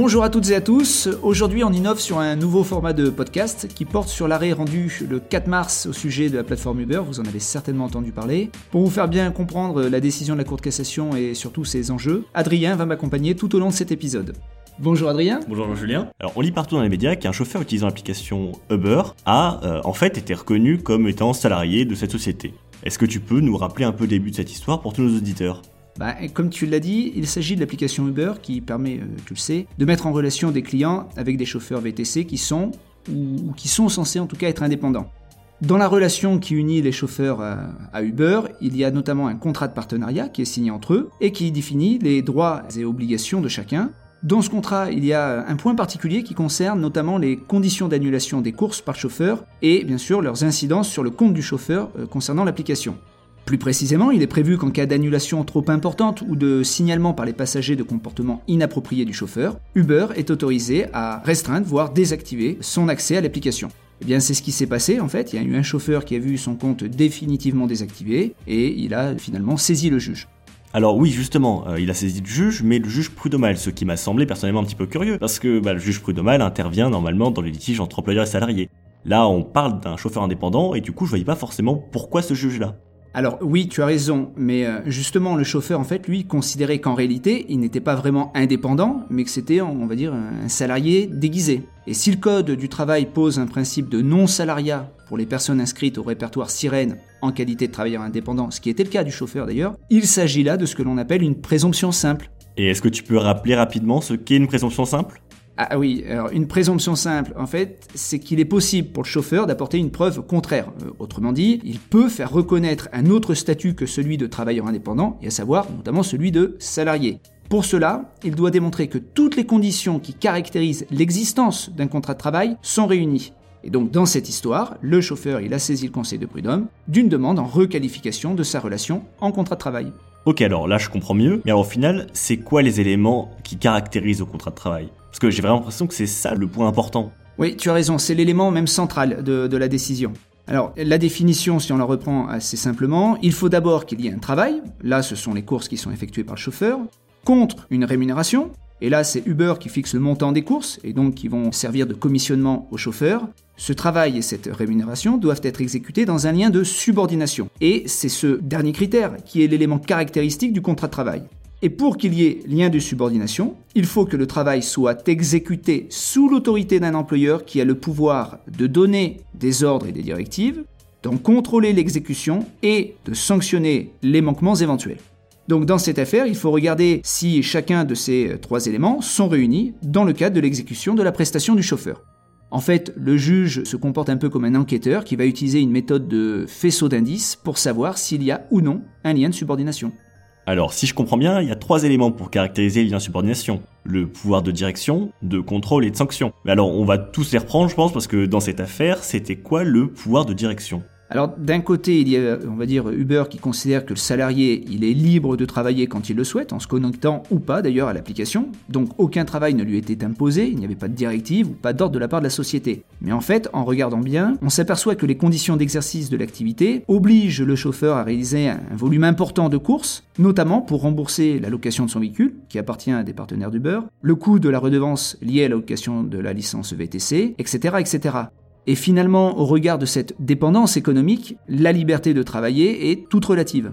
Bonjour à toutes et à tous. Aujourd'hui, on innove sur un nouveau format de podcast qui porte sur l'arrêt rendu le 4 mars au sujet de la plateforme Uber. Vous en avez certainement entendu parler. Pour vous faire bien comprendre la décision de la Cour de cassation et surtout ses enjeux, Adrien va m'accompagner tout au long de cet épisode. Bonjour Adrien. Bonjour Julien. Alors on lit partout dans les médias qu'un chauffeur utilisant l'application Uber a euh, en fait été reconnu comme étant salarié de cette société. Est-ce que tu peux nous rappeler un peu le début de cette histoire pour tous nos auditeurs? Bah, comme tu l'as dit, il s'agit de l'application Uber qui permet, euh, tu le sais, de mettre en relation des clients avec des chauffeurs VTC qui sont, ou, qui sont censés en tout cas être indépendants. Dans la relation qui unit les chauffeurs à, Uber, il y a notamment un contrat de partenariat qui est signé entre eux et qui définit les droits et obligations de chacun. Dans ce contrat, il y a un point particulier qui concerne notamment les conditions d'annulation des courses par chauffeur et bien sûr leurs incidences sur le compte du chauffeur euh, concernant l'application. Plus précisément, il est prévu qu'en cas d'annulation trop importante ou de signalement par les passagers de comportements inappropriés du chauffeur, Uber est autorisé à restreindre, voire désactiver son accès à l'application. Eh bien, c'est ce qui s'est passé en fait. Il y a eu un chauffeur qui a vu son compte définitivement désactivé et il a finalement saisi le juge. Alors oui, justement, euh, il a saisi le juge, mais le juge prud'homal, ce qui m'a semblé personnellement un petit peu curieux, parce que bah, le juge prud'homal intervient normalement dans les litiges entre employeurs et salariés. Là, on parle d'un chauffeur indépendant, et du coup, je voyais pas forcément pourquoi ce juge-là. Alors oui, tu as raison, mais euh, justement le chauffeur en fait lui considérait qu'en réalité il n'était pas vraiment indépendant, mais que c'était on va dire un salarié déguisé. Et si le code du travail pose un principe de non-salariat pour les personnes inscrites au répertoire sirène en qualité de travailleur indépendant, ce qui était le cas du chauffeur d'ailleurs, il s'agit là de ce que l'on appelle une présomption simple. Et est-ce que tu peux rappeler rapidement ce qu'est une présomption simple? Ah oui, alors une présomption simple, en fait, c'est qu'il est possible pour le chauffeur d'apporter une preuve contraire. Euh, autrement dit, il peut faire reconnaître un autre statut que celui de travailleur indépendant, et à savoir notamment celui de salarié. Pour cela, il doit démontrer que toutes les conditions qui caractérisent l'existence d'un contrat de travail sont réunies. Et donc dans cette histoire, le chauffeur il a saisi le conseil de prud'homme d'une demande en requalification de sa relation en contrat de travail. Ok alors là je comprends mieux, mais alors, au final c'est quoi les éléments qui caractérisent le contrat de travail? Parce que j'ai vraiment l'impression que c'est ça le point important. Oui, tu as raison, c'est l'élément même central de, la décision. Alors, la définition, si on la reprend assez simplement, il faut d'abord qu'il y ait un travail, là ce sont les courses qui sont effectuées par le chauffeur, contre une rémunération, et là c'est Uber qui fixe le montant des courses, et donc qui vont servir de commissionnement au chauffeur. Ce travail et cette rémunération doivent être exécutés dans un lien de subordination. Et c'est ce dernier critère qui est l'élément caractéristique du contrat de travail. Et pour qu'il y ait lien de subordination, il faut que le travail soit exécuté sous l'autorité d'un employeur qui a le pouvoir de donner des ordres et des directives, d'en contrôler l'exécution et de sanctionner les manquements éventuels. Donc dans cette affaire, il faut regarder si chacun de ces trois éléments sont réunis dans le cadre de l'exécution de la prestation du chauffeur. En fait, le juge se comporte un peu comme un enquêteur qui va utiliser une méthode de faisceau d'indices pour savoir s'il y a ou non un lien de subordination. Alors, si je comprends bien, il y a trois éléments pour caractériser les liens de subordination. Le pouvoir de direction, de contrôle et de sanction. Mais alors, on va tous les reprendre, je pense, parce que dans cette affaire, c'était quoi le pouvoir de direction? Alors d'un côté, il y a, on va dire, Uber qui considère que le salarié, il est libre de travailler quand il le souhaite, en se connectant ou pas d'ailleurs à l'application. Donc aucun travail ne lui était imposé, il n'y avait pas de directive ou pas d'ordre de la part de la société. Mais en fait, en regardant bien, on s'aperçoit que les conditions d'exercice de l'activité obligent le chauffeur à réaliser un volume important de courses, notamment pour rembourser la location de son véhicule, qui appartient à des partenaires d'Uber, le coût de la redevance liée à la location de la licence VTC, etc., etc. Et finalement, au regard de cette dépendance économique, la liberté de travailler est toute relative.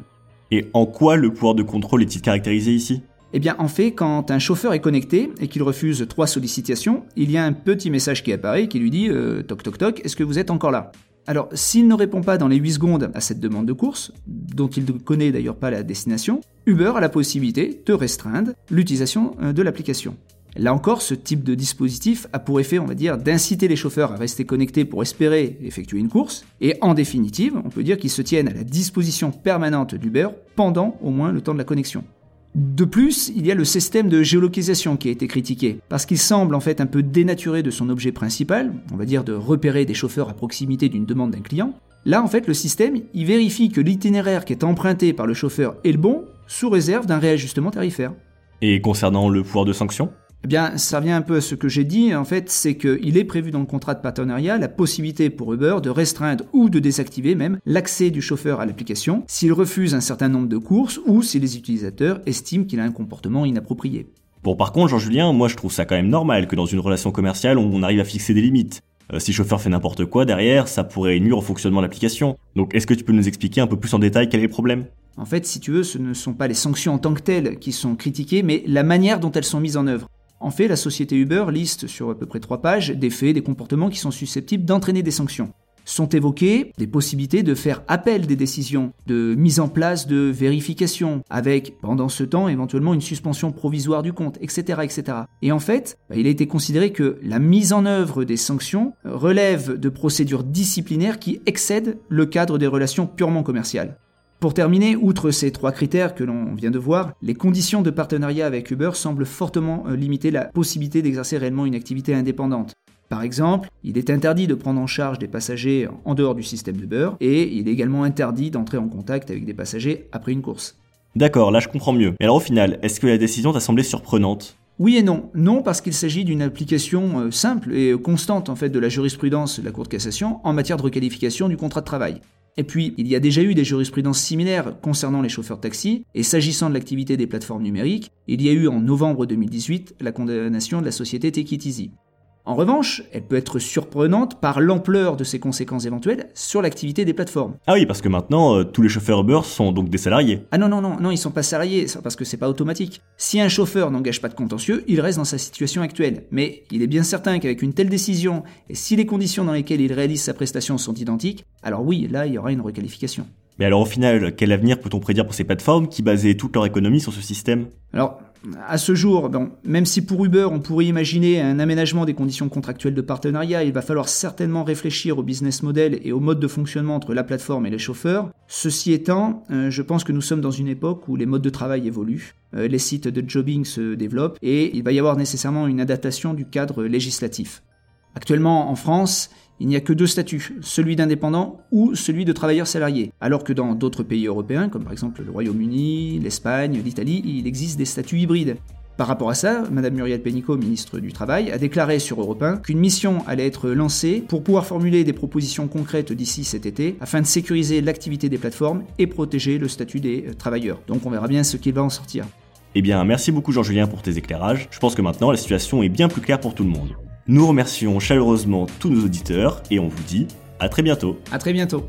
Et en quoi le pouvoir de contrôle est-il caractérisé ici? Eh bien, en fait, quand un chauffeur est connecté et qu'il refuse trois sollicitations, il y a un petit message qui apparaît qui lui dit euh, Toc toc toc, est-ce que vous êtes encore là? Alors, s'il ne répond pas dans les 8 secondes à cette demande de course, dont il ne connaît d'ailleurs pas la destination, Uber a la possibilité de restreindre l'utilisation euh, de l'application. Là encore, ce type de dispositif a pour effet, on va dire, d'inciter les chauffeurs à rester connectés pour espérer effectuer une course, et en définitive, on peut dire qu'ils se tiennent à la disposition permanente d'Uber pendant au moins le temps de la connexion. De plus, il y a le système de géolocalisation qui a été critiqué, parce qu'il semble en fait un peu dénaturé de son objet principal, on va dire de repérer des chauffeurs à proximité d'une demande d'un client. Là, en fait, le système, il vérifie que l'itinéraire qui est emprunté par le chauffeur est le bon, sous réserve d'un réajustement tarifaire. Et concernant le pouvoir de sanction? Eh bien, ça revient un peu à ce que j'ai dit, en fait, c'est qu'il est prévu dans le contrat de partenariat la possibilité pour Uber de restreindre ou de désactiver même l'accès du chauffeur à l'application s'il refuse un certain nombre de courses ou si les utilisateurs estiment qu'il a un comportement inapproprié. Bon, par contre, Jean-Julien, moi je trouve ça quand même normal que dans une relation commerciale, on arrive à fixer des limites. Euh, si le chauffeur fait n'importe quoi derrière, ça pourrait nuire au fonctionnement de l'application. Donc est-ce que tu peux nous expliquer un peu plus en détail quel est le problème? En fait, si tu veux, ce ne sont pas les sanctions en tant que telles qui sont critiquées, mais la manière dont elles sont mises en œuvre. En fait, la société Uber liste sur à peu près trois pages des faits, des comportements qui sont susceptibles d'entraîner des sanctions sont évoquées des possibilités de faire appel des décisions, de mise en place de vérification, avec pendant ce temps éventuellement une suspension provisoire du compte, etc. etc. Et en fait, bah, il a été considéré que la mise en œuvre des sanctions relève de procédures disciplinaires qui excèdent le cadre des relations purement commerciales. Pour terminer, outre ces trois critères que l'on vient de voir, les conditions de partenariat avec Uber semblent fortement euh, limiter la possibilité d'exercer réellement une activité indépendante. Par exemple, il est interdit de prendre en charge des passagers en dehors du système de beurre et il est également interdit d'entrer en contact avec des passagers après une course. D'accord, là je comprends mieux. Mais alors au final, est-ce que la décision t'a semblé surprenante? Oui et non. Non parce qu'il s'agit d'une application euh, simple et constante en fait de la jurisprudence de la Cour de cassation en matière de requalification du contrat de travail. Et puis, il y a déjà eu des jurisprudences similaires concernant les chauffeurs taxi, et s'agissant de l'activité des plateformes numériques, il y a eu en novembre 2018 la condamnation de la société Take It Easy. En revanche, elle peut être surprenante par l'ampleur de ses conséquences éventuelles sur l'activité des plateformes. Ah oui, parce que maintenant, euh, tous les chauffeurs Uber sont donc des salariés. Ah non, non, non, non, ils sont pas salariés, parce que c'est pas automatique. Si un chauffeur n'engage pas de contentieux, il reste dans sa situation actuelle. Mais il est bien certain qu'avec une telle décision, et si les conditions dans lesquelles il réalise sa prestation sont identiques, alors oui, là, il y aura une requalification. Mais alors au final, quel avenir peut-on prédire pour ces plateformes qui basaient toute leur économie sur ce système? Alors, à ce jour, même si pour Uber on pourrait imaginer un aménagement des conditions contractuelles de partenariat, il va falloir certainement réfléchir au business model et au mode de fonctionnement entre la plateforme et les chauffeurs. Ceci étant, euh, je pense que nous sommes dans une époque où les modes de travail évoluent, euh, les sites de jobbing se développent et il va y avoir nécessairement une adaptation du cadre législatif. Actuellement en France, il n'y a que deux statuts, celui d'indépendant ou celui de travailleur salarié, alors que dans d'autres pays européens, comme par exemple le Royaume-Uni, l'Espagne, l'Italie, il existe des statuts hybrides. Par rapport à ça, Madame Muriel Pénicaud, ministre du Travail, a déclaré sur Europe 1 qu'une mission allait être lancée pour pouvoir formuler des propositions concrètes d'ici cet été afin de sécuriser l'activité des plateformes et protéger le statut des euh, travailleurs. Donc on verra bien ce qu'il va en sortir. Eh bien, merci beaucoup Jean-Julien pour tes éclairages. Je pense que maintenant la situation est bien plus claire pour tout le monde. Nous remercions chaleureusement tous nos auditeurs et on vous dit à très bientôt. À très bientôt.